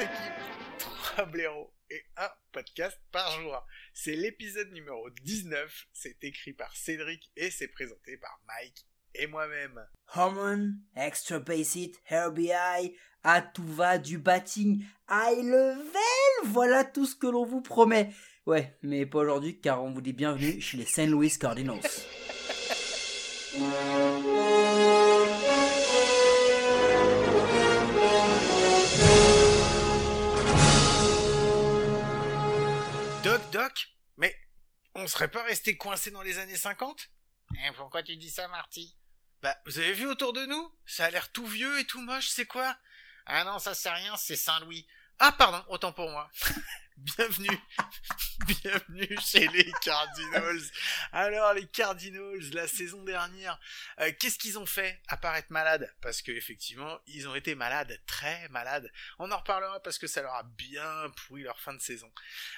ball 30 game. équipes, 3 blaireaux et un podcast par jour. C'est l'épisode numéro 19. C'est écrit par Cédric et c'est présenté par Mike et moi-même. Hormone, extra base hit, RBI, à tout va du batting, high level, voilà tout ce que l'on vous promet. Ouais, mais pas aujourd'hui car on vous dit bienvenue chez les St. Louis Cardinals. Doc Doc Mais on serait pas resté coincé dans les années 50 Hein, pourquoi tu dis ça, Marty? Bah, vous avez vu autour de nous? Ça a l'air tout vieux et tout moche, c'est quoi? Ah non, ça c'est rien, c'est Saint-Louis. Ah pardon, autant pour moi. bienvenue, bienvenue chez les Cardinals. Alors les Cardinals, la saison dernière, euh, qu'est-ce qu'ils ont fait à part malades? Parce que effectivement, ils ont été malades, très malades. On en reparlera parce que ça leur a bien pourri leur fin de saison.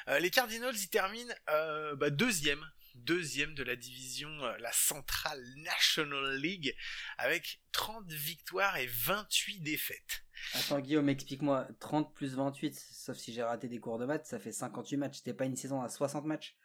Euh, les Cardinals, ils terminent euh, bah, deuxième. Deuxième de la division, euh, la Central National League, avec 30 victoires et 28 défaites. Attends Guillaume, explique-moi, 30 plus 28, sauf si j'ai raté des cours de maths, ça fait 58 matchs. C'était pas une saison à 60 matchs?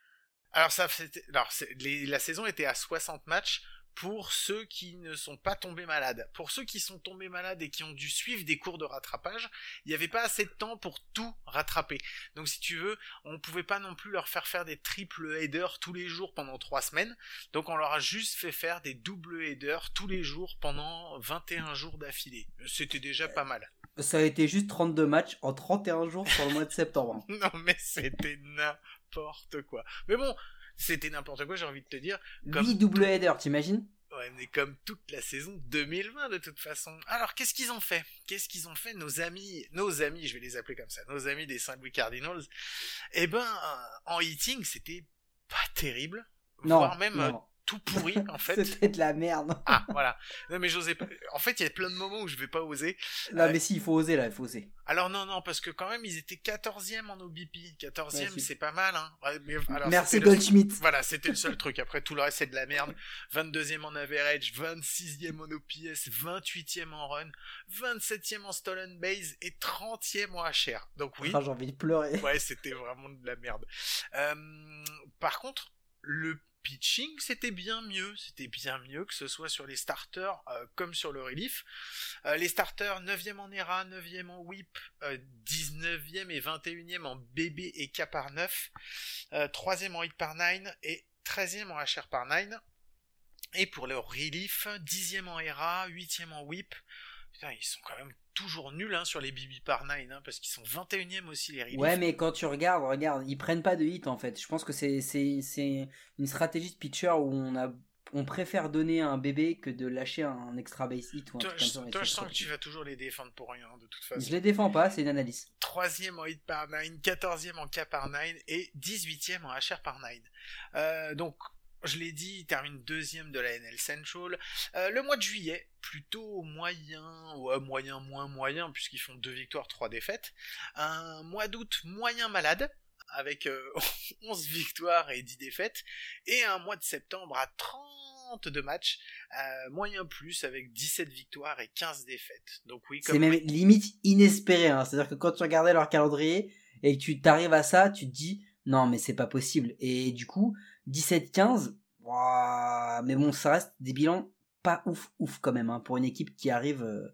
Alors, ça, alors la saison était à 60 matchs pour ceux qui ne sont pas tombés malades. Pour ceux qui sont tombés malades et qui ont dû suivre des cours de rattrapage, il n'y avait pas assez de temps pour tout rattraper. Donc, si tu veux, on pouvait pas non plus leur faire faire des triple headers tous les jours pendant trois semaines. Donc, on leur a juste fait faire des double headers tous les jours pendant 21 jours d'affilée. C'était déjà pas mal. Ça a été juste 32 matchs en 31 jours sur le mois de septembre. Non, mais c'était n'importe quoi. Mais bon, c'était n'importe quoi, j'ai envie de te dire. Comme 8 double header, t'imagines Ouais, mais comme toute la saison 2020 de toute façon. Alors, qu'est-ce qu'ils ont fait? Qu'est-ce qu'ils ont fait nos amis, nos amis, je vais les appeler comme ça, nos amis des Saint-Louis Cardinals? Eh ben, euh, en hitting, c'était pas terrible, Non, voire même euh, non. Tout pourri en fait. C'était de la merde. ah, voilà. Non, mais j'osais pas. En fait, il y a plein de moments où je vais pas oser. Non, Ouais. mais si, il faut oser là, il faut oser. Alors non, non, parce que quand même, ils étaient 14e en OBP. 14e, Ouais, c'est- pas mal, hein. Mais alors, Merci Goldschmidt. Voilà, c'était le seul truc. Après, tout le reste, c'est de la merde. 22e en average, 26e en OPS, 28e en run, 27e en stolen base et 30e en HR. Donc oui, Ah, j'ai envie de pleurer. ouais, c'était vraiment de la merde. Euh, par contre, le pitching, c'était bien mieux. C'était bien mieux que ce soit sur les starters euh, comme sur le relief. Euh, les starters, 9e en ERA, 9e en whip, euh, 19e et 21e en BB et K par 9, euh, 3e en hit par 9 et 13e en HR par 9. Et pour leur relief, 10e en ERA, 8e en whip. Putain, ils sont quand même toujours nuls hein, sur les BB par 9, hein, parce qu'ils sont 21e aussi les reliefs. Ouais, mais quand tu regardes, regarde, ils prennent pas de hit en fait. Je pense que c'est une stratégie de pitcher où on a on préfère donner un bébé que de lâcher un extra base hit ou un Toi, truc comme je, ça. toi, je sens que tu vas toujours les défendre pour rien, de toute Je façon. les défends pas, c'est une analyse. Troisième en hit par 9, 14e en K par 9 et 18e en HR par 9. Euh, donc, je l'ai dit, il termine deuxième de la NL Central. Euh, le mois de juillet, plutôt moyen, ouais, moyen, moins moyen, puisqu'ils font deux victoires, trois défaites. Un mois d'août moyen malade, avec euh, 11 victoires et 10 défaites. Et un mois de septembre à 32 matchs, euh, moyen plus, avec 17 victoires et 15 défaites. Donc oui, C'est même limite inespéré. Hein. C'est-à-dire que quand tu regardais leur calendrier et que tu t'arrives à ça, tu te dis non mais c'est pas possible. Et du coup, 17-15, ouah, mais bon, ça reste des bilans pas ouf ouf quand même hein, pour une équipe qui arrive euh,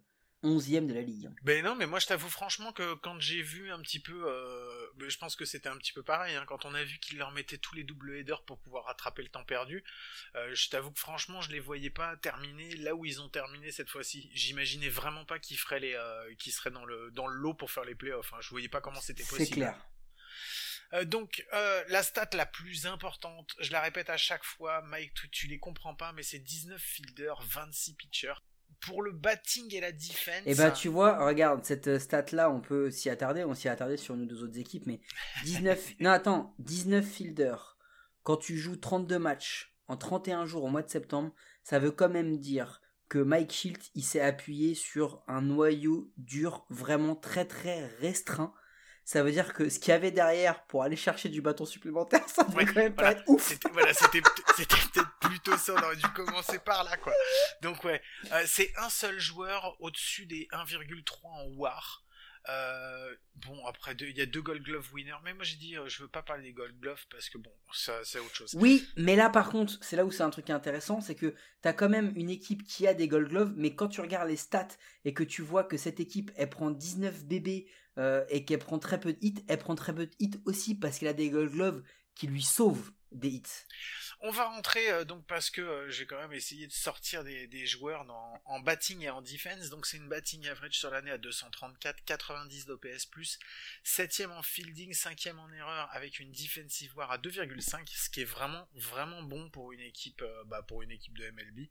11e de la ligue. Ben non, mais moi je t'avoue franchement que quand j'ai vu un petit peu, euh, ben, je pense que c'était un petit peu pareil, hein, quand on a vu qu'ils leur mettaient tous les double headers pour pouvoir rattraper le temps perdu, euh, je t'avoue que franchement je les voyais pas terminer là où ils ont terminé cette fois-ci. J'imaginais vraiment pas qu'ils feraient les, euh, qu'ils seraient dans le dans le lot pour faire les playoffs. Hein. Je voyais pas comment c'était possible. C'est clair. Euh, donc, euh, la stat la plus importante, je la répète à chaque fois, Mike, tu, tu les comprends pas, mais c'est 19 fielders, 26 pitchers. pour le batting et la defense. Et bah tu vois, regarde, cette stat là, on peut s'y attarder, on s'y attarder sur nos deux autres équipes, mais 19, non attends, 19 fielders, quand tu joues 32 matchs en 31 jours au mois de septembre, ça veut quand même dire que Mike Shield il s'est appuyé sur un noyau dur vraiment très très restreint. Ça veut dire que ce qu'il y avait derrière pour aller chercher du bâton supplémentaire, ça devrait quand même voilà, pas être ouf. C'était voilà, c'était peut-être plutôt ça, on aurait dû commencer par là quoi. Donc ouais, euh, c'est un seul joueur au-dessus des 1,3 en WAR. Euh, bon après il y a deux Gold Glove winners, mais moi j'ai dit euh, je veux pas parler des Gold Glove parce que bon ça c'est autre chose. Oui, mais là par contre, c'est là où c'est un truc intéressant, c'est que t'as quand même une équipe qui a des Gold Gloves, mais quand tu regardes les stats et que tu vois que cette équipe elle prend 19 bébés euh, et qu'elle prend très peu de hits, elle prend très peu de hits aussi parce qu'elle a des Gold Gloves qui lui sauvent des hits. On va rentrer euh, donc parce que euh, j'ai quand même essayé de sortir des, des joueurs dans, en batting et en defense. Donc c'est une batting average sur l'année à 234, 90 d'OPS+, 7ème en fielding, 5ème en erreur avec une defensive war à 2,5, ce qui est vraiment vraiment bon pour une équipe euh, bah, pour une équipe de MLB.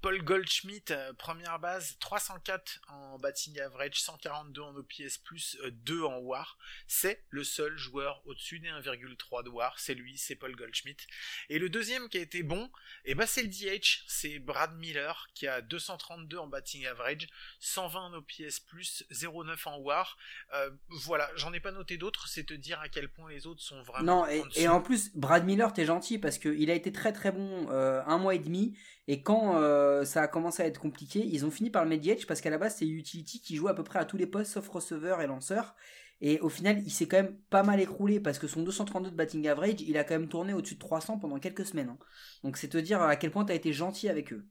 Paul Goldschmidt, première base, 304 en batting average, 142 en OPS+, euh, 2 en WAR. C'est le seul joueur au-dessus des 1,3 de WAR, c'est lui, c'est Paul Goldschmidt. Et le deuxième qui a été bon, eh ben c'est le DH, c'est Brad Miller qui a 232 en batting average, 120 en OPS+, 0,9 en WAR. Euh, voilà, j'en ai pas noté d'autres, c'est te dire à quel point les autres sont vraiment Non, et, en dessous. et en plus, Brad Miller, t'es gentil parce qu'il a été très très bon euh, un mois et demi. Et quand euh, ça a commencé à être compliqué, ils ont fini par le mediate parce qu'à la base, c'est Utility qui joue à peu près à tous les postes sauf receveur et lanceur. Et au final, il s'est quand même pas mal écroulé parce que son 232 de batting average, il a quand même tourné au-dessus de 300 pendant quelques semaines. hein. Donc c'est te dire à quel point t'as été gentil avec eux.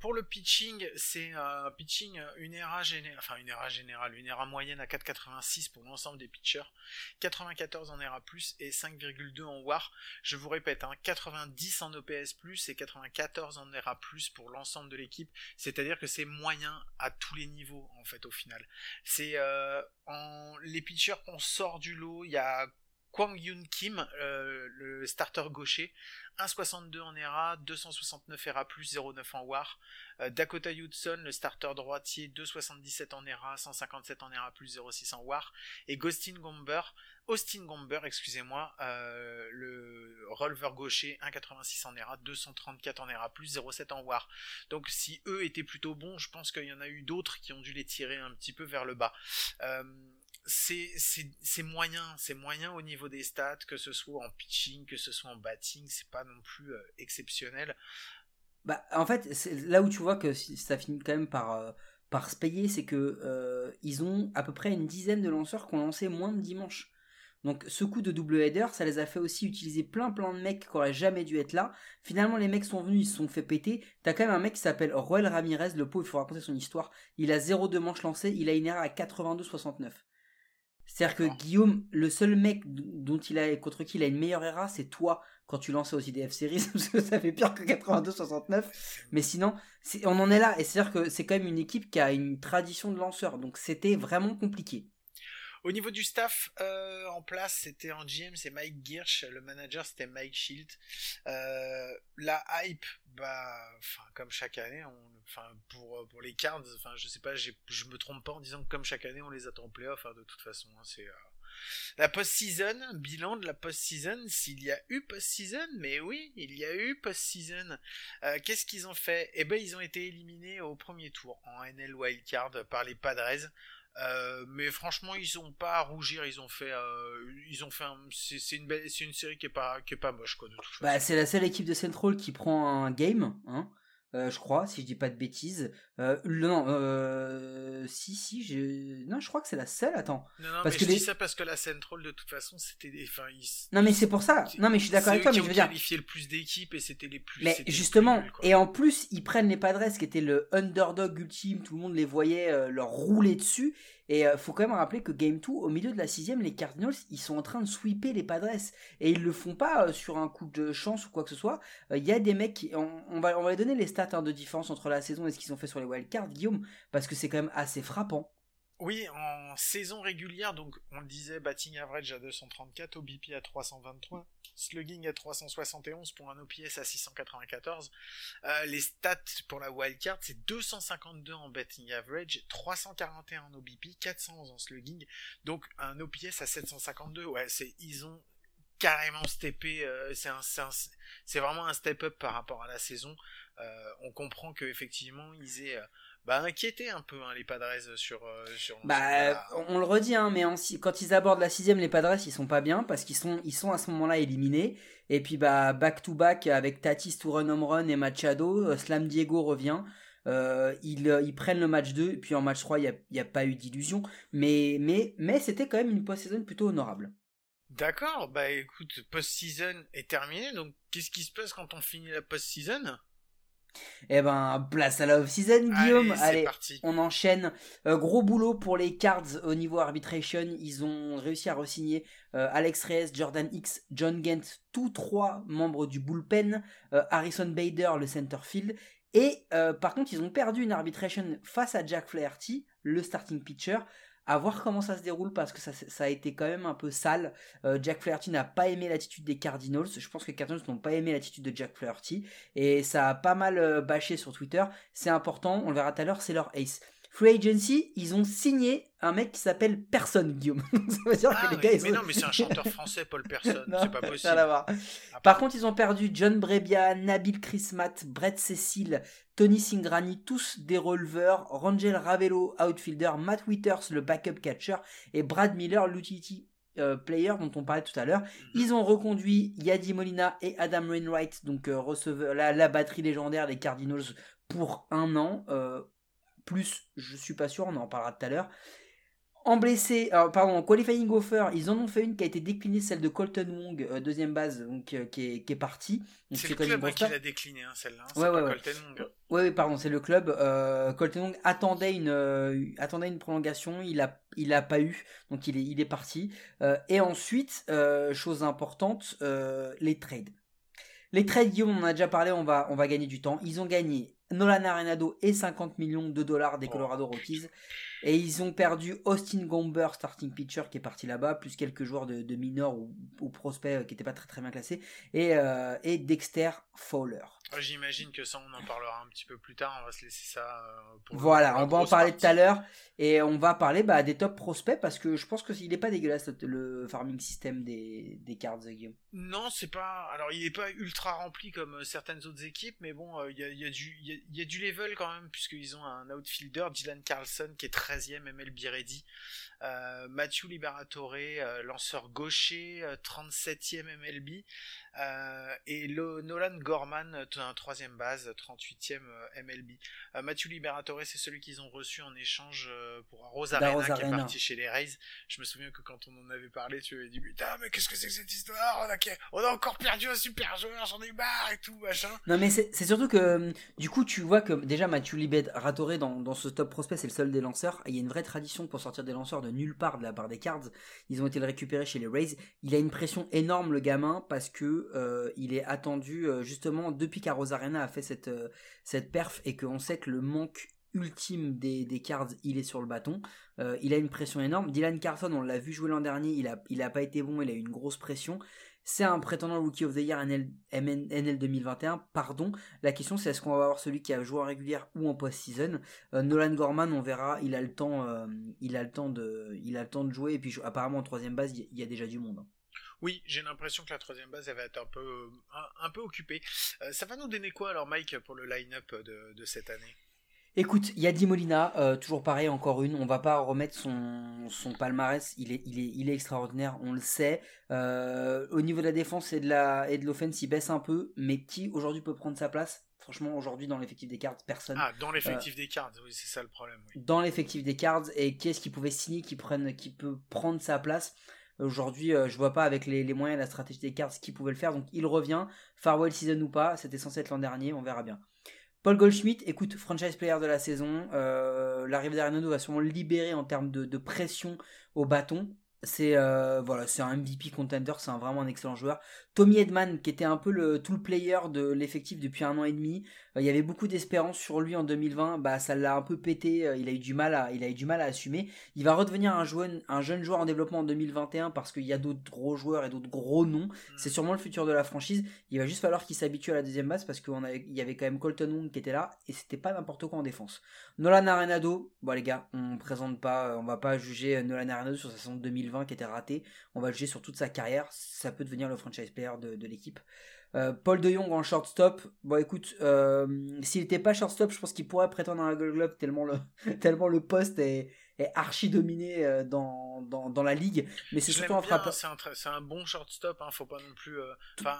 Pour le pitching, c'est un pitching, euh, une ERA générale, enfin une ERA générale, une ERA moyenne à 4,86 pour l'ensemble des pitchers, 94 en ERA+, et 5,2 en WAR. Je vous répète, hein, 90 en OPS+, et 94 en ERA+, pour l'ensemble de l'équipe. C'est-à-dire que c'est moyen à tous les niveaux, en fait, au final. C'est, euh, en, les pitchers qu'on sort du lot, il y a Kwang Yoon Kim, euh, le starter gaucher, 1,62 en ERA, 269 ERA+, 0,9 en WAR. Euh, Dakota Hudson, le starter droitier, 2,77 en ERA, 157 en ERA+, 0,6 en WAR. Et Austin Gomber, excusez-moi, euh, le releveur gaucher, 1,86 en ERA, 234 en ERA+, 0,7 en WAR. Donc si eux étaient plutôt bons, je pense qu'il y en a eu d'autres qui ont dû les tirer un petit peu vers le bas. C'est moyen, c'est moyen au niveau des stats, que ce soit en pitching, que ce soit en batting, c'est pas non plus euh, exceptionnel. Bah, en fait, là où tu vois que ça finit quand même par, euh, par se payer, c'est que euh, ils ont à peu près une dizaine de lanceurs qui ont lancé moins de dimanche. Donc ce coup de double header, ça les a fait aussi utiliser plein plein de mecs qui auraient jamais dû être là. Finalement, les mecs sont venus, ils se sont fait péter. T'as quand même un mec qui s'appelle Roel Ramirez, le pauvre, il faut raconter son histoire. Il a 0 manches lancées, il a une erreur à 82,69. C'est-à-dire que. Guillaume, le seul mec dont il a contre qui il a une meilleure ERA, c'est toi quand tu lançais aux IDF Series, parce que ça fait pire que 82-69. Mais sinon, on en est là. Et c'est-à-dire que c'est quand même une équipe qui a une tradition de lanceurs. Donc c'était vraiment compliqué. Au niveau du staff euh, en place, c'était en GM, c'est Mike Girsch, le manager c'était Mike Shield. Euh, la hype, bah, enfin comme chaque année, enfin pour pour les Cards, enfin je sais pas, je me trompe pas en disant que comme chaque année on les attend en playoff. hein, de toute façon, hein, c'est euh, la post-season, bilan de la post-season, s'il y a eu post-season, mais oui, il y a eu post-season. Qu'est-ce qu'ils ont fait? Eh ben, ils ont été éliminés au premier tour en NL Wildcard par les Padres. Euh, mais franchement, ils ont pas à rougir. Ils ont fait, euh, ils ont fait. un- C'est une belle, c'est une série qui est pas, qui est pas moche quoi de toute façon. Bah, c'est la seule équipe de Central qui prend un game, hein, euh, je crois, si je dis pas de bêtises. Euh, non, euh, si, si, je... non, je crois que c'est la seule. Attends. non, non, parce mais que je les- dis ça parce que la Central de toute façon, c'était des, enfin, ils- Non, mais c'est pour ça. Non, mais je suis d'accord avec toi, mais je veux dire. qualifié le plus d'équipes et c'était les plus. Mais plus justement, nuls, et en plus, ils prennent les Padres qui étaient le underdog ultime, tout le monde les voyait euh, leur rouler dessus. Et euh, faut quand même rappeler que Game 2, au milieu de la sixième, les Cardinals, ils sont en train de sweeper les Padres. Et ils le font pas sur un coup de chance ou quoi que ce soit. Il y a des mecs qui... On, on va, on va les donner les stats hein, de différence entre la saison et ce qu'ils ont fait sur les wildcards, Guillaume, parce que c'est quand même assez frappant. Oui, en saison régulière, donc on le disait, batting average à 234, OBP à 323, slugging à 371 pour un OPS à 694. Euh, les stats pour la wildcard, c'est 252 en batting average, 341 en OBP, 411 en slugging, donc un OPS à 752. Ouais, c'est ils ont carrément steppé, euh, c'est vraiment un step up par rapport à la saison. Euh, on comprend que effectivement ils aient euh, bah, inquiété un peu hein, les Padres sur euh, sur Bah, on le redit, hein, mais en quand ils abordent la sixième, les Padres, ils sont pas bien parce qu'ils sont, ils sont à ce moment-là éliminés. Et puis, bah, back to back avec Tatis to run home run et Machado, Slam Diego revient. Euh, ils, ils prennent le match 2, et puis en match 3, il n'y a, pas eu d'illusion. Mais, mais, mais c'était quand même une post-saison plutôt honorable. D'accord, bah écoute, post-season est terminé, donc qu'est-ce qui se passe quand on finit la post-season? Eh ben, place à la off-season, Guillaume. Allez, Allez, c'est parti. on enchaîne. Euh, gros boulot pour les Cards au niveau arbitration. Ils ont réussi à re-signer euh, Alex Reyes, Jordan X, John Gant, tous trois membres du bullpen, euh, Harrison Bader, le center field. Et par contre, ils ont perdu une arbitration face à Jack Flaherty, le starting pitcher. À voir comment ça se déroule parce que ça, a été quand même un peu sale. Euh, Jack Flaherty n'a pas aimé l'attitude des Cardinals. Je pense que les Cardinals n'ont pas aimé l'attitude de Jack Flaherty. Et ça a pas mal euh, bâché sur Twitter. C'est important, on le verra tout à l'heure, c'est leur ace. Free Agency, ils ont signé un mec qui s'appelle Personne, Guillaume. ça veut dire Ah, que les oui, gars, ils mais non, mais c'est un chanteur français, Paul Person, Non, c'est pas possible. à voir. Ah, Par contre, ils ont perdu John Brebbia, Nabil Chrismat, Brett Cecil, Tony Singrani, tous des releveurs, Rangel Ravello, outfielder, Matt Withers, le backup catcher, et Brad Miller, l'utility euh, player dont on parlait tout à l'heure. Ils ont reconduit Yadi Molina et Adam Wainwright, donc euh, receveur, la, la batterie légendaire des Cardinals pour un an. euh, plus, je suis pas sûr, on en parlera tout à l'heure. En blessé, alors, pardon, en qualifying offer, ils en ont fait une qui a été déclinée, celle de Colton Wong, euh, deuxième base, donc euh, qui, est, qui est partie. C'est le club hein, qui l'a décliné, hein, celle-là. hein, Ouais, ouais, ouais. Colton Wong. Oui, oui, pardon, c'est le club. Euh, Colton Wong attendait une, attendait une prolongation, il a, il a pas eu, donc il est, il est parti. Et ensuite, chose importante, les trades. Les trades, Guillaume, on en a déjà parlé, on va, on va gagner du temps. Ils ont gagné Nolan Arenado et 50 millions de dollars des Oh, Colorado Rockies. Et ils ont perdu Austin Gomber, starting pitcher, qui est parti là-bas, plus quelques joueurs de, de mineurs ou, ou prospects euh, qui n'étaient pas très très bien classés, et, euh, et Dexter Fowler. Ah, J'imagine que ça, on en parlera un petit peu plus tard. On va se laisser ça euh, pour. Voilà, on va en parler tout à l'heure et on va parler bah, des top prospects parce que je pense que il est pas dégueulasse le, farming system des, des cards Guillaume. Non, c'est pas. Alors, il est pas ultra rempli comme certaines autres équipes, mais bon, il y, a, y, a du- y, a, il y a du level quand même, puisqu'ils ont un outfielder, Dylan Carlson, qui est 13e MLB ready. Euh, Matthew Liberatore, euh, lanceur gaucher, euh, 37e MLB. Euh, et le, Nolan Gorman, un troisième base, 38e euh, MLB. Matthew Liberatore, c'est celui qu'ils ont reçu en échange pour Rosarena, qui est parti chez les Rays. Je me souviens que quand on en avait parlé, tu avais dit putain, mais qu'est-ce que c'est que cette histoire? On a, on a encore perdu un super joueur, j'en ai marre et tout, machin. Non mais c'est surtout que du coup tu vois que déjà Mathieu Liberatoré dans, dans ce top prospect c'est le seul des lanceurs. Il y a une vraie tradition pour sortir des lanceurs de nulle part de la part des cards. Ils ont été le récupérer chez les Rays. Il a une pression énorme le gamin parce que euh, il est attendu euh, justement depuis qu'Arosarena a fait cette, euh, perf et qu'on sait que le manque ultime des, cards il est sur le bâton. Il a une pression énorme. Dylan Carson on l'a vu jouer l'an dernier, il a, il a pas été bon, il a eu une grosse pression. C'est un prétendant Rookie of the Year NL, NL 2021, pardon. La question c'est est-ce qu'on va avoir celui qui a joué en régulière ou en post-season? Euh, Nolan Gorman, on verra, il a le temps, de, jouer et puis apparemment en troisième base il y- a déjà du monde. hein. Oui, j'ai l'impression que la troisième base elle va être un peu, euh, un, occupée. Euh, ça va nous donner quoi alors, Mike, pour le line-up de cette année? Écoute, Yadi Molina, euh, toujours pareil, encore une. On va pas remettre son, son palmarès. Il est, il, est, il est extraordinaire, on le sait. Euh, au niveau de la défense et de la et de l'offense, il baisse un peu. Mais qui aujourd'hui peut prendre sa place? Franchement, aujourd'hui dans l'effectif des cartes, personne. Ah, dans l'effectif des cards, oui, c'est ça le problème. Oui. Dans l'effectif des cards et qui est-ce qui pouvait signer, qui prenne, qui peut prendre sa place? Aujourd'hui, euh, je vois pas avec les, les moyens et la stratégie des cards qui pouvait le faire. Donc il revient, farewell season ou pas. C'était censé être l'an dernier, on verra bien. Paul Goldschmidt, écoute, franchise player de la saison. Euh, L'arrivée d'Arenado va sûrement libérer en termes de pression au bâton. C'est euh, voilà, c'est un MVP contender, c'est un, vraiment un excellent joueur. Tommy Edman, qui était un peu le tout le player de l'effectif depuis un an et demi, euh, il y avait beaucoup d'espérance sur lui en 2020. Bah, ça l'a un peu pété. euh, il a eu du mal à, il a eu du mal à assumer. Il va redevenir un jeune, un jeune joueur en développement en 2021 parce qu'il y a d'autres gros joueurs et d'autres gros noms. C'est sûrement le futur de la franchise. Il va juste falloir qu'il s'habitue à la deuxième base parce qu'il y avait quand même Colton Wong qui était là et c'était pas n'importe quoi en défense. Nolan Arenado, bon les gars, on présente pas, on va pas juger Nolan Arenado sur sa saison 2020 qui était ratée. On va le juger sur toute sa carrière. Ça peut devenir le franchise player de, de l'équipe. Euh, Paul De Jong en shortstop. Bon, écoute, euh, s'il n'était pas shortstop, je pense qu'il pourrait prétendre à un Gold Glove tellement le, tellement le poste est, est archi dominé euh, dans, dans, dans la ligue. Mais c'est surtout un bien, frappeur. C'est un, bon shortstop, hein, faut pas non plus. euh,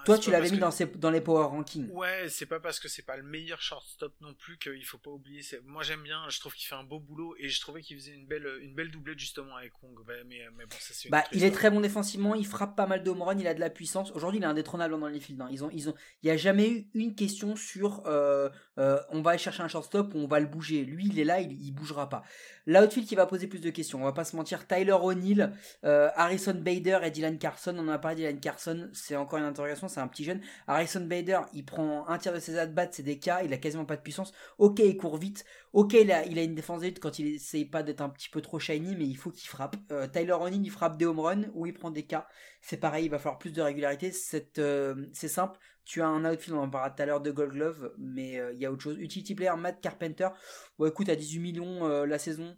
Toi, tu l'avais mis que- dans, ses, dans les power rankings. Ouais, c'est pas parce que c'est pas le meilleur shortstop non plus qu'il faut pas oublier. Moi j'aime bien, je trouve qu'il fait un beau boulot et je trouvais qu'il faisait une belle, une belle doublette justement avec Wong. Bah, mais, mais bon, ça une Bah, il est très bon défensivement, il frappe pas mal de home run, il a de la puissance. Aujourd'hui, il est indétrônable dans les fields. hein. Ils ont, ils ont, il y a jamais eu une question sur euh, euh, on va aller chercher un shortstop ou on va le bouger. Lui, il est là, il, il bougera pas. L'outfield qui va poser plus de questions. On va pas se mentir. Tyler O'Neill, euh, Harrison Bader et Dylan Carson. On en a parlé Dylan Carson. C'est encore une interrogation. C'est un petit jeune. Harrison Bader, il prend un tiers de ses at-bats, c'est des cas. Il a quasiment pas de puissance. Ok, il court vite. Ok, il a, il a une défense d'élite quand il essaye pas d'être un petit peu trop shiny, mais il faut qu'il frappe. Euh, Tyler O'Neill, il frappe des home runs ou il prend des cas. C'est pareil, il va falloir plus de régularité. C'est euh, c'est simple. Tu as un outfield, on en parlera tout à l'heure de Gold Glove, mais euh, il y a autre chose. Utility player, Matt Carpenter. Bon, écoute, à 18 millions euh, la saison,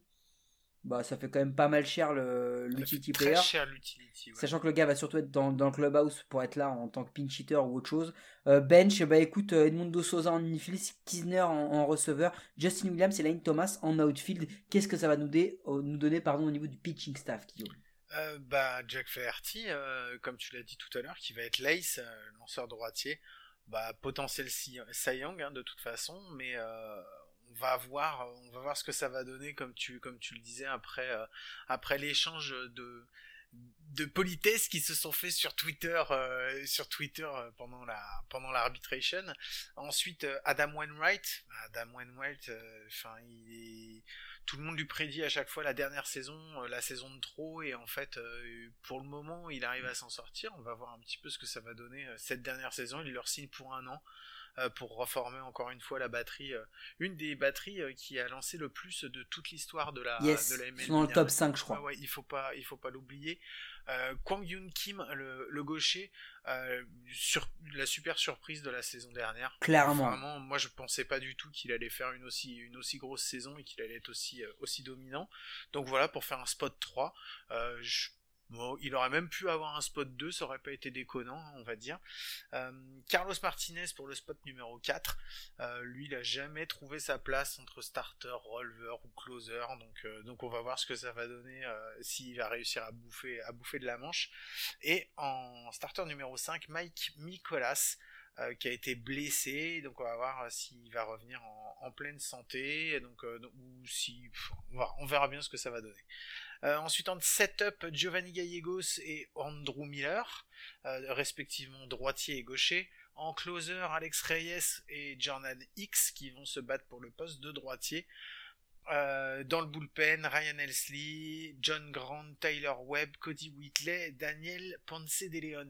bah ça fait quand même pas mal cher l'utility très player. cher l'utility. ouais. Sachant que le gars va surtout être dans, dans le clubhouse pour être là en tant que pinch hitter ou autre chose. Euh, bench, bah écoute, Edmundo Sosa en infield, Kisner en, en receveur, Justin Williams et Lane Thomas en outfield. Qu'est-ce que ça va nous, dé- nous donner pardon, au niveau du pitching staff, Guillaume? Euh, bah, Jack Flaherty, euh, comme tu l'as dit tout à l'heure, qui va être l'ace, euh, lanceur droitier, bah, potentiel Cy Young, hein, de toute façon, mais on va voir, on va voir ce que ça va donner, comme tu, comme tu le disais, après, après l'échange de, de politesses qui se sont faits sur Twitter, euh, sur Twitter euh, pendant la, pendant l'arbitration. Ensuite, euh, Adam Wainwright, Adam Wainwright, enfin, tout le monde lui prédit à chaque fois la dernière saison, la saison de trop, et en fait, pour le moment, il arrive à s'en sortir. On va voir un petit peu ce que ça va donner cette dernière saison. Il leur signe pour un an pour reformer encore une fois la batterie, euh, une des batteries euh, qui a lancé le plus de toute l'histoire de la, Yes, de la ils MLB. sont dans le top hein. 5, je crois. Ouais, il faut pas, il faut pas l'oublier. Euh, Kwang Yoon Kim, le, le gaucher, euh, sur, la super surprise de la saison dernière. Clairement. Vraiment, moi je pensais pas du tout qu'il allait faire une aussi, une aussi grosse saison et qu'il allait être aussi, euh, aussi dominant. Donc voilà, pour faire un spot 3, euh, je- bon, il aurait même pu avoir un spot 2, ça aurait pas été déconnant, on va dire. Euh, Carlos Martinez pour le spot numéro 4, euh, lui il a jamais trouvé sa place entre starter, releveur ou closer, donc, euh, donc on va voir ce que ça va donner s'il va réussir à bouffer, à bouffer de la manche. Et en starter numéro 5, Mike Nicolas, euh, qui a été blessé, donc on va voir euh, s'il va revenir en, pleine santé, donc, euh, ou si on, verra bien ce que ça va donner. Ensuite en setup, Giovanni Gallegos et Andrew Miller, respectivement droitier et gaucher. En closer, Alex Reyes et Jordan X qui vont se battre pour le poste de droitier. Euh, dans le bullpen, Ryan Elsley, John Grant, Tyler Webb, Cody Whitley, Daniel Ponce de Leon.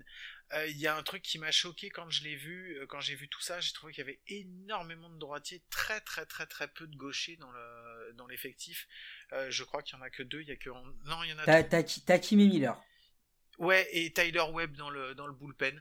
Euh, Il y a un truc qui m'a choqué quand je l'ai vu, euh, quand j'ai vu tout ça, j'ai trouvé qu'il y avait énormément de droitiers, très très très très peu de gauchers dans le dans l'effectif. Euh, je crois qu'il y en a que deux, il y a que non, il y en a T'as Miller? Ouais, et Tyler Webb dans le dans le bullpen.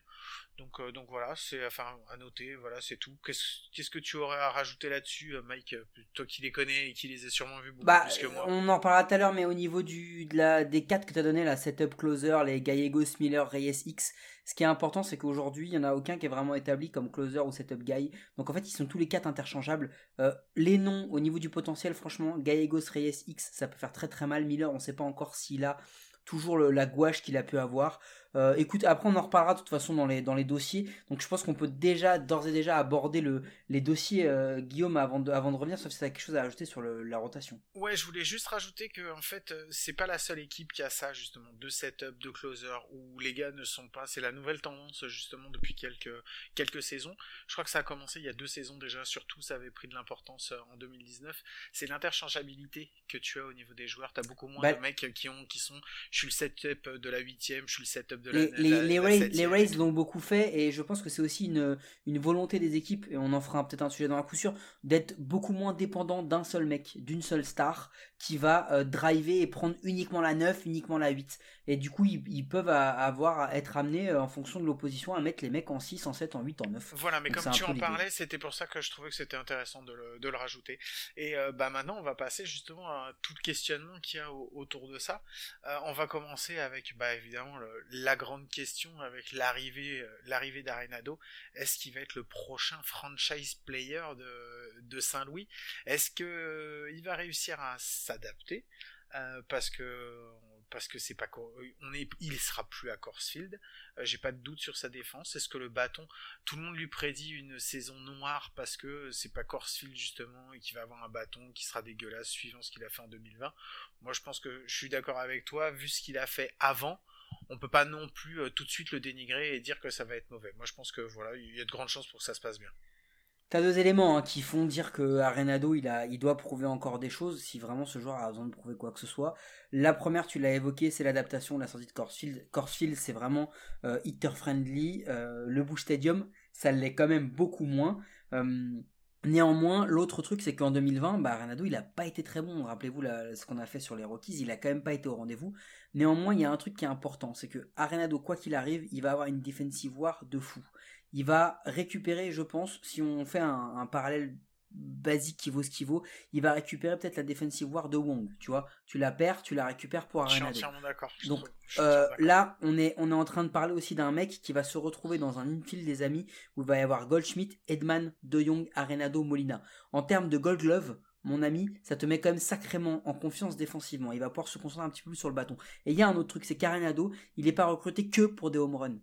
Donc euh, donc voilà, c'est enfin à noter, voilà, c'est tout. Qu'est-ce qu'est-ce que tu aurais à rajouter là-dessus, euh, Mike, euh, toi qui les connais et qui les a sûrement vus beaucoup Bah, plus que moi? on en parlera tout à l'heure, mais au niveau du, de la, des quatre que tu as donné, la setup closer, les Gallegos, Miller, Reyes X, ce qui est important, c'est qu'aujourd'hui, il n'y en a aucun qui est vraiment établi comme closer ou setup guy. Donc en fait, ils sont tous les quatre interchangeables. Euh, les noms, au niveau du potentiel, franchement, Gallegos, Reyes X, ça peut faire très très mal. Miller, on ne sait pas encore s'il a toujours le- la gouache qu'il a pu avoir. Euh, écoute, après on en reparlera de toute façon dans les, dans les dossiers. Donc je pense qu'on peut déjà, d'ores et déjà, aborder le, les dossiers, euh, Guillaume, avant de, avant de revenir, sauf si tu as quelque chose à ajouter sur le, la rotation. Ouais, je voulais juste rajouter que en fait, euh, c'est pas la seule équipe qui a ça justement, de setup, de closer, où les gars ne sont pas. C'est la nouvelle tendance justement depuis quelques quelques saisons. Je crois que ça a commencé il y a deux saisons déjà. Surtout, ça avait pris de l'importance en 2019. C'est l'interchangeabilité que tu as au niveau des joueurs. T'as beaucoup moins Bah- de mecs qui ont qui sont. Je suis le setup de la huitième, je suis le setup de la. Les, les, la- les la Rays, septième. les Rays l'ont beaucoup fait et je pense que c'est aussi une, une volonté des équipes, et on en fera peut-être un sujet dans la coup sûr, d'être beaucoup moins dépendant d'un seul mec, d'une seule star qui va euh, driver et prendre uniquement la 9, uniquement la 8. Et du coup, ils, ils peuvent avoir à être amenés euh, en fonction de l'opposition à mettre les mecs en 6, en 7, en 8, en 9. Voilà, mais Donc, comme tu en parlais, c'était pour ça que je trouvais que c'était intéressant de le, de le rajouter. Et euh, bah maintenant, on va passer justement à tout le questionnement qu'il y a au- autour de ça. On va commencer avec, bah évidemment, le- la grande question avec l'arrivée, euh, l'arrivée d'Arenado. Est-ce qu'il va être le prochain franchise player de, de Saint-Louis? Est-ce que euh, il va réussir à s'adapter? Euh, parce que parce que c'est pas il sera plus à Corsfield Euh, j'ai pas de doute sur sa défense est-ce que le bâton tout le monde lui prédit une saison noire parce que c'est pas Corsfield justement et qu'il va avoir un bâton qui sera dégueulasse suivant ce qu'il a fait en 2020. Moi je pense que je suis d'accord avec toi, vu ce qu'il a fait avant, on peut pas non plus euh, tout de suite le dénigrer et dire que ça va être mauvais. Moi je pense que voilà, il y a de grandes chances pour que ça se passe bien. T'as deux éléments hein, qui font dire que Arenado il il doit prouver encore des choses si vraiment ce joueur a besoin de prouver quoi que ce soit. La première, tu l'as évoqué, c'est l'adaptation la sortie de Corsfield. Corsfield, c'est vraiment euh, hitter friendly. Euh, le Bush Stadium, ça l'est quand même beaucoup moins. Euh, néanmoins, l'autre truc, c'est qu'en 2020, bah, Arenado, il a pas été très bon. Rappelez-vous ce qu'on a fait sur les Rockies, il a quand même pas été au rendez-vous. Néanmoins, il y a un truc qui est important, c'est que Arenado, quoi qu'il arrive, il va avoir une defensive war de fou il va récupérer, je pense, si on fait un, un parallèle basique qui vaut ce qu'il vaut, il va récupérer peut-être la defensive war de Wong, tu vois. Tu la perds, tu la récupères pour Je suis Arenado. entièrement d'accord. Donc, Euh, là, on est, on est en train de parler aussi d'un mec qui va se retrouver dans un infield des amis où il va y avoir Goldschmidt, Edman, De Jong, Arenado, Molina. En termes de Gold Glove, mon ami, ça te met quand même sacrément en confiance défensivement. Il va pouvoir se concentrer un petit peu plus sur le bâton. Et il y a un autre truc, c'est qu'Arenado, il n'est pas recruté que pour des home runs.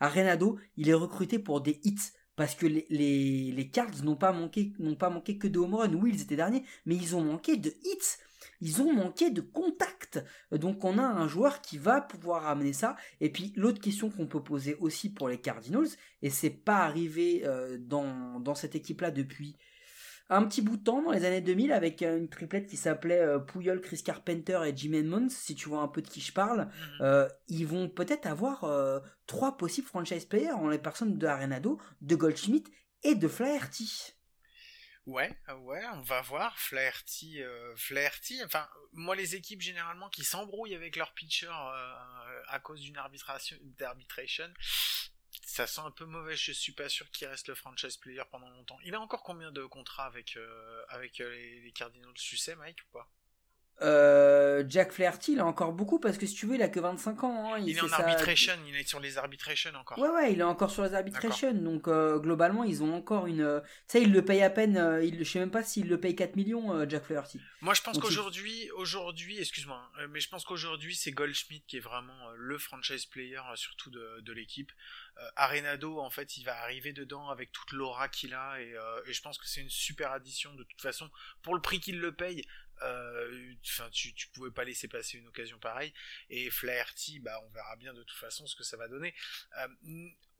Arenado, il est recruté pour des hits. Parce que les, Cards n'ont pas manqué, que de home runs. Oui, ils étaient derniers, mais ils ont manqué de hits. Ils ont manqué de contact. Donc on a un joueur qui va pouvoir amener ça. Et puis l'autre question qu'on peut poser aussi pour les Cardinals, et c'est pas arrivé euh, dans, dans cette équipe-là depuis un petit bout de temps, dans les années 2000, avec euh, une triplette qui s'appelait euh, Puyol, Chris Carpenter et Jim Edmonds, si tu vois un peu de qui je parle, Mhm. euh, ils vont peut-être avoir euh, trois possibles franchise players en les personnes de Arenado, de Goldschmidt et de Flaherty. Ouais, ouais, on va voir. Flaherty, euh, Flaherty, enfin, moi, les équipes généralement qui s'embrouillent avec leur pitcher euh, à cause d'une arbitration, d'arbitration, ça sent un peu mauvais. Je suis pas sûr qu'il reste le franchise player pendant longtemps. Il a encore combien de contrats avec, euh, avec euh, les, Cardinals? Tu sais, Mike, ou pas? Euh, Jack Flaherty, il a encore beaucoup parce que si tu veux, il a que 25 ans. hein, Il est en ça- arbitration, il est sur les arbitrations encore. Ouais, ouais, il est encore sur les arbitrations. Donc, euh, globalement, ils ont encore une. euh, Tu sais, il le paye à peine. euh, il, je sais même pas s'il le paye 4 millions, Jack Flaherty. Moi, je pense qu'aujourd'hui, aujourd'hui, excuse-moi, mais je pense qu'aujourd'hui, c'est Goldschmidt qui est vraiment le franchise player, surtout de, de l'équipe. Arenado, en fait, il va arriver dedans avec toute l'aura qu'il a, et, et je pense que c'est une super addition de toute façon. Pour le prix qu'il le paye, euh, tu, pouvais pas laisser passer une occasion pareille. Et Flaherty, bah, on verra bien de toute façon ce que ça va donner. Euh,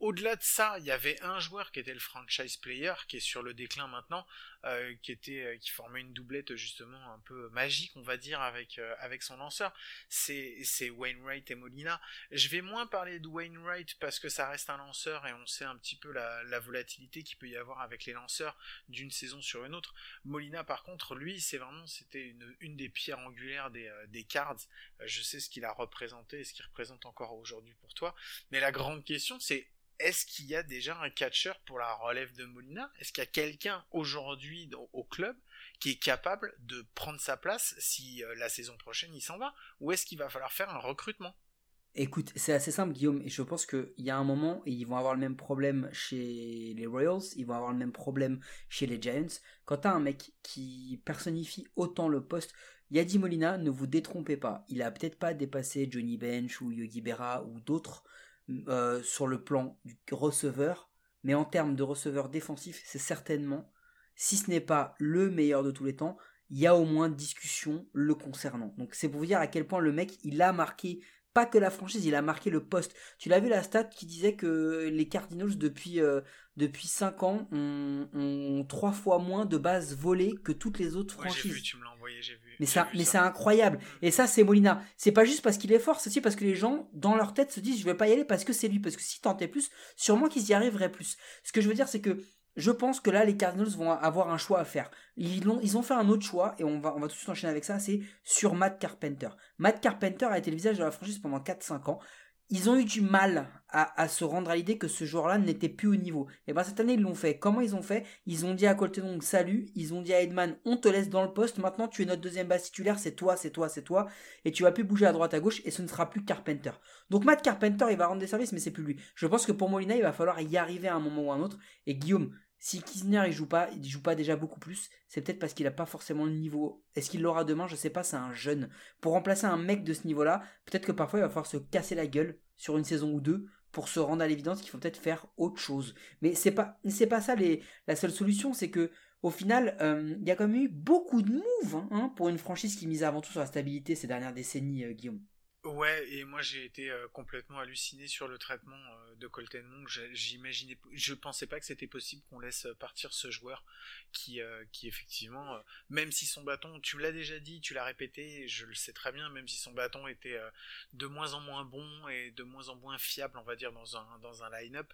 au-delà de ça, il y avait un joueur qui était le franchise player, qui est sur le déclin maintenant, euh, euh, qui formait une doublette justement un peu magique, on va dire, avec euh, son lanceur. C'est c'est Wainwright et Molina. Je vais moins parler de Wainwright parce que ça reste un lanceur et on sait un petit peu la, la volatilité qu'il peut y avoir avec les lanceurs d'une saison sur une autre. Molina, par contre, lui, c'est vraiment c'était une, des pierres angulaires des des Cards. Je sais ce qu'il a représenté et ce qu'il représente encore aujourd'hui pour toi. Mais la grande question, c'est est-ce qu'il y a déjà un catcher pour la relève de Molina? Est-ce qu'il y a quelqu'un aujourd'hui au club qui est capable de prendre sa place si euh, la saison prochaine il s'en va? Ou est-ce qu'il va falloir faire un recrutement? Écoute, c'est assez simple, Guillaume, et je pense qu'il y a un moment, ils vont avoir le même problème chez les Royals, ils vont avoir le même problème chez les Giants. Quand t'as un mec qui personnifie autant le poste, Yadi Molina, ne vous détrompez pas, il a peut-être pas dépassé Johnny Bench ou Yogi Berra ou d'autres, euh, sur le plan du receveur, mais en termes de receveur défensif, c'est certainement, si ce n'est pas le meilleur de tous les temps, il y a au moins discussion le concernant. Donc c'est pour vous dire à quel point le mec, il a marqué pas que la franchise, il a marqué le poste. Tu l'as vu la stat qui disait que les Cardinals depuis euh, depuis 5 ans ont, ont trois fois moins de bases volées que toutes les autres Ouais, j'ai franchises. vu, tu me l'as envoyé, j'ai vu. Mais ça, mais c'est incroyable. Et ça, c'est Molina. C'est pas juste parce qu'il est fort, c'est aussi parce que les gens, dans leur tête, se disent, je vais pas y aller parce que c'est lui. Parce que s'il tentait plus, sûrement qu'ils y arriveraient plus. Ce que je veux dire, c'est que je pense que là, les Cardinals vont avoir un choix à faire. Ils ont, ils ont fait un autre choix, et on va, on va tout de suite enchaîner avec ça, c'est sur Matt Carpenter. Matt Carpenter a été le visage de la franchise pendant 4-5 ans. Ils ont eu du mal à, se rendre à l'idée que ce joueur-là n'était plus au niveau. Et ben cette année, ils l'ont fait. Comment ils ont fait? Ils ont dit à Colton salut. Ils ont dit à Edman, on te laisse dans le poste. Maintenant, tu es notre deuxième base titulaire. C'est toi, c'est toi, c'est toi. Et tu vas plus bouger à droite, à gauche. Et ce ne sera plus Carpenter. Donc Matt Carpenter, il va rendre des services, mais c'est plus lui. Je pense que pour Molina, il va falloir y arriver à un moment ou à un autre. Et Guillaume, si Kisner il joue pas, il joue pas déjà beaucoup plus, c'est peut-être parce qu'il a pas forcément le niveau. Est-ce qu'il l'aura demain? Je sais pas, c'est un jeune. Pour remplacer un mec de ce niveau-là, peut-être que parfois il va falloir se casser la gueule sur une saison ou deux pour se rendre à l'évidence qu'il faut peut-être faire autre chose. Mais c'est pas pas ça la seule solution, c'est que au final, euh, il y a quand même eu beaucoup de moves hein, pour une franchise qui mise avant tout sur la stabilité ces dernières décennies, euh, Guillaume. Ouais, et moi j'ai été euh, complètement halluciné sur le traitement euh, de Colton. J'ai- J'imaginais, je pensais pas que c'était possible qu'on laisse euh, partir ce joueur qui, qui effectivement, même si son bâton, tu l'as déjà dit, tu l'as répété, je le sais très bien, même si son bâton était de moins en moins bon et de moins en moins fiable, on va dire dans un dans un line-up,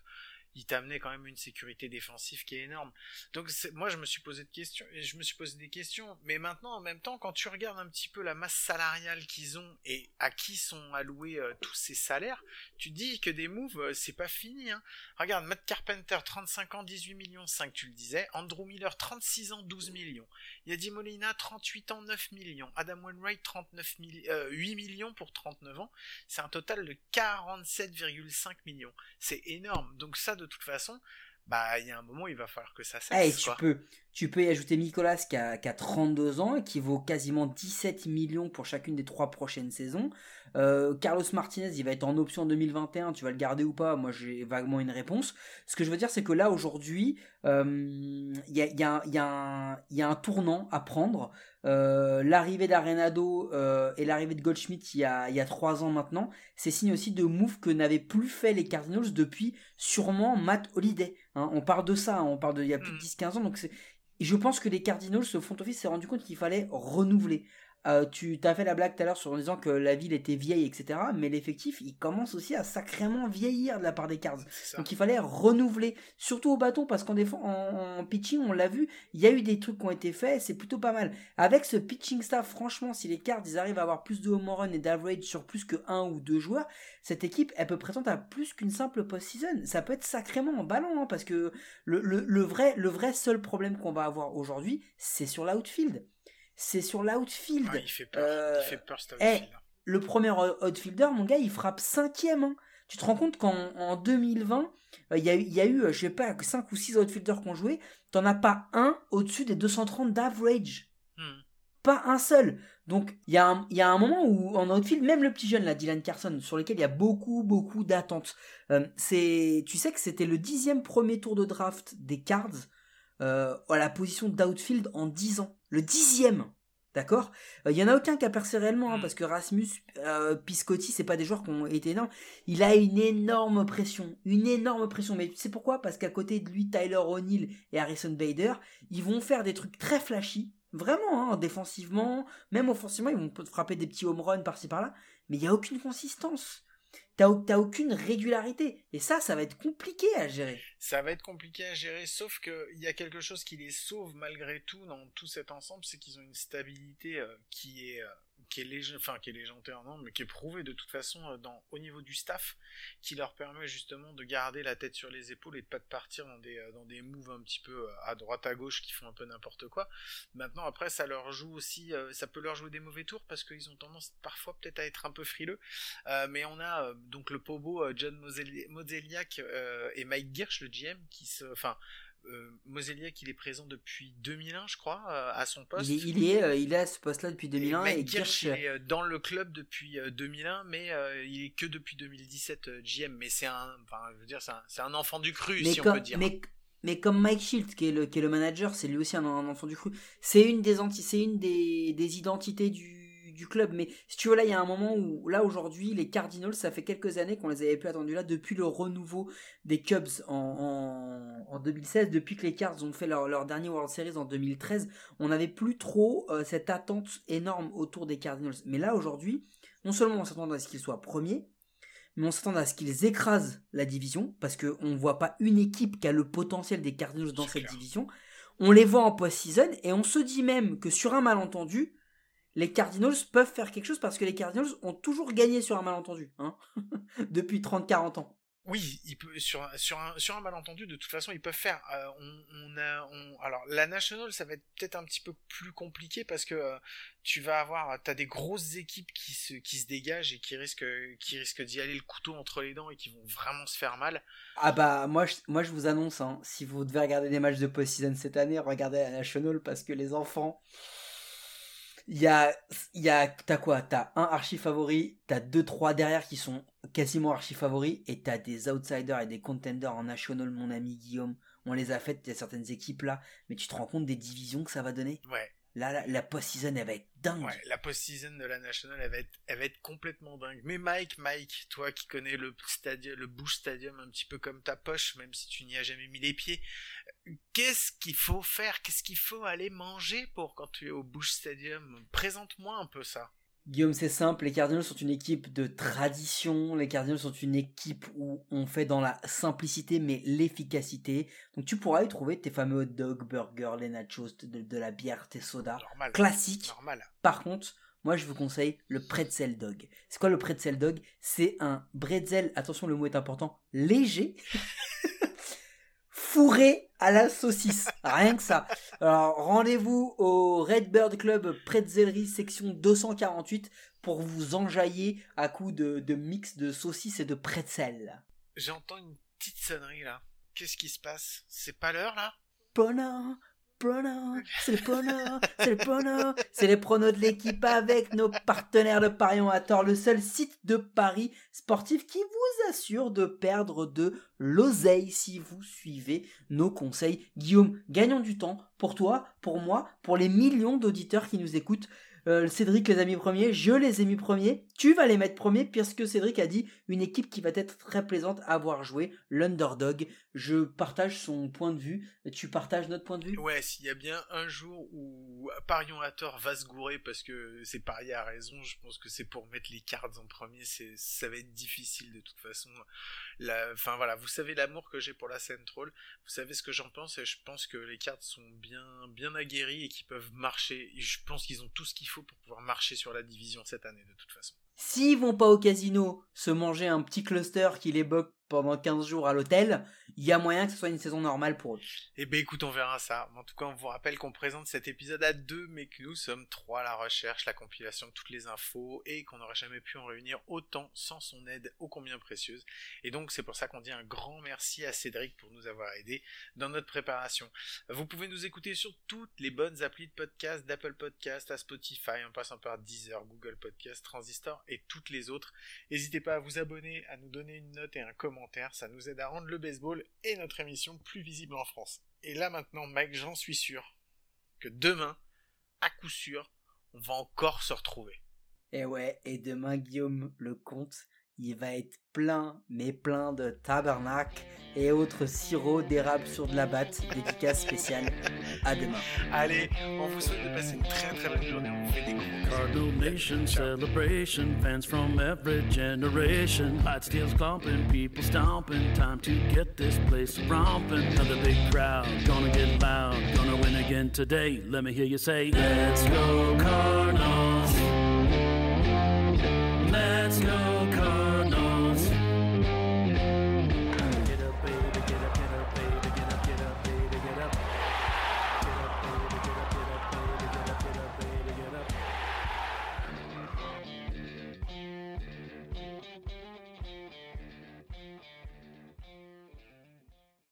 il t'amenait quand même une sécurité défensive qui est énorme. Donc moi je me suis posé questions et je me suis posé des questions. Mais maintenant en même temps quand tu regardes un petit peu la masse salariale qu'ils ont et à qui sont alloués euh, tous ces salaires, tu dis que des moves euh, c'est pas fini. Hein. Regarde Matt Carpenter 35 ans 18 millions 5 tu le disais, Andrew Miller 36 ans 12 millions, Yadi Molina 38 ans 9 millions, Adam Wainwright 39 milli- euh, 8 millions pour 39 ans, c'est un total de 47,5 millions. C'est énorme. Donc ça, de toute façon, bah il y a un moment, il va falloir que ça Eh, cesse. tu quoi. peux, tu peux y ajouter Nicolas qui a, qui a 32 ans et qui vaut quasiment 17 millions pour chacune des trois prochaines saisons. Euh, Carlos Martinez, il va être en option en 2021. Tu vas le garder ou pas? Moi, j'ai vaguement une réponse. Ce que je veux dire, c'est que là, aujourd'hui, euh, il y, a, il y, a, un- y, y a tournant à prendre. Euh, l'arrivée d'Arenado euh, et l'arrivée de Goldschmidt il y a, il y a trois ans maintenant, c'est signe aussi de move que n'avaient plus fait les Cardinals depuis sûrement Matt Holiday. hein. on parle de ça, hein, on parle de il y a plus de Mm. 10-15 ans, donc et je pense que les Cardinals, ce front office s'est rendu compte qu'il fallait renouveler. Euh, tu t'as fait la blague tout à l'heure sur en disant que la ville était vieille, etc. Mais l'effectif, il commence aussi à sacrément vieillir de la part des Cards. Donc il fallait renouveler, surtout au bâton, parce qu'en défend, en, en pitching, on l'a vu, il y a eu des trucs qui ont été faits, c'est plutôt pas mal. Avec ce pitching staff, franchement, si les Cards ils arrivent à avoir plus de home run et d'average sur plus que un ou deux joueurs, cette équipe, elle peut prétendre à plus qu'une simple post-season. Ça peut être sacrément emballant, hein, parce que le, le, le vrai, le vrai seul problème qu'on va avoir aujourd'hui, c'est sur l'outfield. C'est sur l'outfield. Ah, il fait peur. Euh, il fait peur, cet eh, outfield. le premier outfielder, mon gars, il frappe cinquième. hein. Tu te rends compte qu'en en 2020, euh, il y, a eu- il y a eu, euh, je sais pas, 5 ou 6 outfielders qui ont joué. T'en as pas un au-dessus des 230 d'average. Hmm. Pas un seul. Donc, il y, a un- il y a un moment où, en outfield, même le petit jeune, là, Dylan Carson, sur lequel il y a beaucoup, beaucoup d'attentes. Euh, c'est, tu sais que c'était le dixième premier tour de draft des Cards euh, à la position d'outfield en 10 ans. Le dixième D'accord? Euh, Il y en a aucun qui a percé réellement, hein, Mm. parce que Rasmus, euh, Piscotti, c'est pas des joueurs qui ont été énormes. Il a une énorme pression, une énorme pression. Mais tu sais pourquoi? Parce qu'à côté de lui, Tyler O'Neill et Harrison Bader, ils vont faire des trucs très flashy, vraiment, hein, défensivement, même offensivement, ils vont frapper des petits home runs par-ci par-là, mais il y a aucune consistance. T'as au- t'as aucune régularité. Et ça, ça va être compliqué à gérer. Ça va être compliqué à gérer, sauf que il y a quelque chose qui les sauve malgré tout dans tout cet ensemble, c'est qu'ils ont une stabilité euh, qui est euh, qui est lég- enfin qui est légendaire non, mais qui est prouvée de toute façon euh, dans au niveau du staff, qui leur permet justement de garder la tête sur les épaules et de pas de partir dans des euh, dans des moves un petit peu euh, à droite à gauche qui font un peu n'importe quoi. Maintenant après ça leur joue aussi, ça peut leur jouer des mauvais tours parce qu'ils ont tendance parfois peut-être à être un peu frileux. Mais on a donc le Pobo John Mozeliak et Mike Girsch, le GM, qui se, enfin, euh, Moseliak, il est présent depuis 2001, je crois, euh, à son poste. Il, est, il, est, euh, il est à ce poste-là depuis 2001 et, Mike Kirsch. Kirsch, il est euh, dans le club depuis euh, 2001, mais il est que depuis 2017 euh, GM. Mais c'est un, enfin, je veux dire, c'est un, enfant du cru, mais, si on comme, peut dire. mais, mais comme Mike Shields, qui est le, qui est le manager, c'est lui aussi un, un enfant du cru. C'est une des anti, c'est une des, des identités du, du club. Mais si tu veux, là, il y a un moment où, là, aujourd'hui, les Cardinals, ça fait quelques années qu'on les avait plus attendus là, depuis le renouveau des Cubs en, en, en 2016, depuis que les Cards ont fait leur, leur dernier World Series en 2013, on n'avait plus trop euh, cette attente énorme autour des Cardinals. Mais là, aujourd'hui, non seulement on s'attend à ce qu'ils soient premiers, mais on s'attend à ce qu'ils écrasent la division, parce qu'on ne voit pas une équipe qui a le potentiel des Cardinals dans cette clair. division. On les voit en post-season, et on se dit même que sur un malentendu, les Cardinals peuvent faire quelque chose parce que les Cardinals ont toujours gagné sur un malentendu, hein, depuis 30-40 ans. Oui, il peut, sur, un- sur, un, sur un malentendu, de toute façon, ils peuvent faire. Euh, on, on a, on, alors, la National, ça va être peut-être un petit peu plus compliqué parce que euh, tu vas avoir, t'as des grosses équipes qui se, qui se dégagent et qui risquent, qui risquent d'y aller le couteau entre les dents et qui vont vraiment se faire mal. Ah bah moi je, moi je vous annonce, hein, si vous devez regarder des matchs de post-season cette année, regardez la National parce que les enfants, il y a, t'as quoi? T'as un archi favori, t'as deux trois derrière qui sont quasiment archi favoris et t'as des outsiders et des contenders en National, mon ami Guillaume. On les a faites, il y a certaines équipes là, mais tu te rends compte des divisions que ça va donner? Ouais, La, la post-season elle va être dingue. ouais, la post-season de la National, elle va être, va être complètement dingue. Mais Mike, Mike, toi qui connais le le Bush Stadium un petit peu comme ta poche, même si tu n'y as jamais mis les pieds, qu'est-ce qu'il faut faire? Qu'est-ce qu'il faut aller manger pour quand tu es au Bush Stadium? Présente-moi un peu ça. Guillaume, c'est simple, les Cardinals sont une équipe de tradition, les Cardinals sont une équipe où on fait dans la simplicité mais l'efficacité. Donc tu pourras y trouver tes fameux hot dogs, burgers, les nachos, de, de la bière, tes sodas. Normal. Classique. Normal. Par contre, moi je vous conseille le pretzel dog. C'est quoi le pretzel dog? C'est un bretzel, attention le mot est important, léger, fourré à la saucisse. Rien que ça. Alors rendez-vous au Redbird Club Pretzellerie section 248 pour vous enjailler à coups de, de mix de saucisses et de pretzel. J'entends une petite sonnerie là. Qu'est-ce qui se passe? C'est pas l'heure là? Bonheur, bonheur, c'est le bonheur, c'est le bonheur, c'est les pronos de l'équipe avec nos partenaires de Parion à tort, le seul site de paris sportif qui vous assure de perdre de l'oseille si vous suivez nos conseils. Guillaume, gagnons du temps pour toi, pour moi, pour les millions d'auditeurs qui nous écoutent. Euh, Cédric les a mis premiers, je les ai mis premiers, tu vas les mettre premiers puisque Cédric a dit une équipe qui va être très plaisante à voir jouer, l'underdog. Je partage son point de vue, tu partages notre point de vue? Ouais, s'il y a bien un jour où Parion à tort va se gourer parce que c'est parier à raison, je pense que c'est pour mettre les cartes en premier, c'est ça va être difficile de toute façon. La, enfin voilà, vous savez l'amour que j'ai pour la Central, vous savez ce que j'en pense et je pense que les cartes sont bien bien aguerries et qu'ils peuvent marcher. Je pense qu'ils ont tout ce qu'il pour pouvoir marcher sur la division cette année de toute façon. S'ils vont pas au casino se manger un petit cluster qui les boque pendant 15 jours à l'hôtel, il y a moyen que ce soit une saison normale pour eux. Eh ben écoute, on verra ça. En tout cas, on vous rappelle qu'on présente cet épisode à deux, mais que nous sommes trois à la recherche, la compilation de toutes les infos, et qu'on n'aurait jamais pu en réunir autant sans son aide ô combien précieuse. Et donc c'est pour ça qu'on dit un grand merci à Cédric pour nous avoir aidés dans notre préparation. Vous pouvez nous écouter sur toutes les bonnes applis de podcast, d'Apple Podcast, à Spotify, en passant par Deezer, Google Podcast, Transistor et toutes les autres. N'hésitez pas à vous abonner, à nous donner une note et un commentaire, ça nous aide à rendre le baseball et notre émission plus visible en France. Et là maintenant, Mike, j'en suis sûr que demain, à coup sûr, on va encore se retrouver. Et ouais, et demain Guillaume le compte, il va être plein, mais plein de tabernacle et autres sirops d'érable sur de la batte, dédicace spéciale. À demain. Allez, on vous souhaite de passer une très très bonne journée, on vous fait des gros. Cardinal Nation celebration, fans from every generation. Light steels clomping, people stomping. Time to get this place romping. Another big crowd, gonna get loud, gonna win again today. Let me hear you say, Let's go Cardinals.